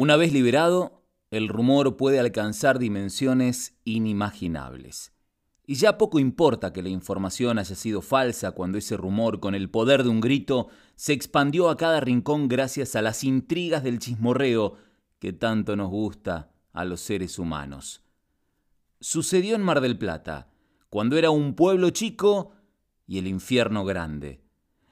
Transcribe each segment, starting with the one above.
Una vez liberado, el rumor puede alcanzar dimensiones inimaginables. Y ya poco importa que la información haya sido falsa cuando ese rumor, con el poder de un grito, se expandió a cada rincón gracias a las intrigas del chismorreo que tanto nos gusta a los seres humanos. Sucedió en Mar del Plata, cuando era un pueblo chico y el infierno grande.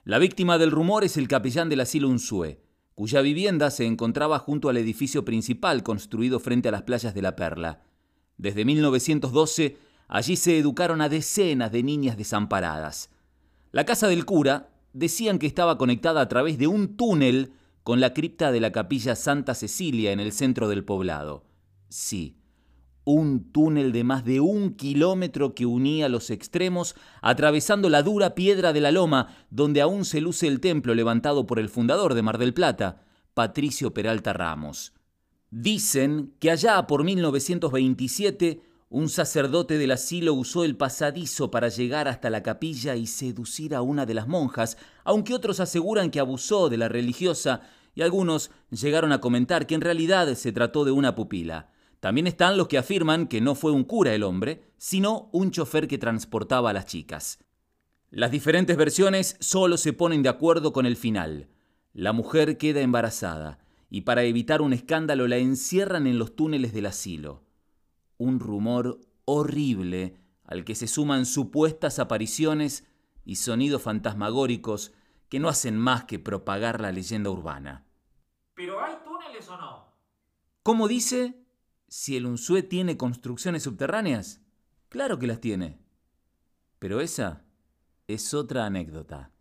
La víctima del rumor es el capellán del asilo Unzué, cuya vivienda se encontraba junto al edificio principal construido frente a las playas de la Perla. Desde 1912, allí se educaron a decenas de niñas desamparadas. La casa del cura decían que estaba conectada a través de un túnel con la cripta de la capilla Santa Cecilia en el centro del poblado. Sí, un túnel de más de un kilómetro que unía los extremos, atravesando la dura piedra de la loma, donde aún se luce el templo levantado por el fundador de Mar del Plata, Patricio Peralta Ramos. Dicen que allá por 1927 un sacerdote del asilo usó el pasadizo para llegar hasta la capilla y seducir a una de las monjas, aunque otros aseguran que abusó de la religiosa y algunos llegaron a comentar que en realidad se trató de una pupila. También están los que afirman que no fue un cura el hombre, sino un chofer que transportaba a las chicas. Las diferentes versiones solo se ponen de acuerdo con el final. La mujer queda embarazada y para evitar un escándalo la encierran en los túneles del asilo. Un rumor horrible al que se suman supuestas apariciones y sonidos fantasmagóricos que no hacen más que propagar la leyenda urbana. ¿Pero hay túneles o no? ¿Cómo dice? Si el Unzué tiene construcciones subterráneas? Claro que las tiene. Pero esa es otra anécdota.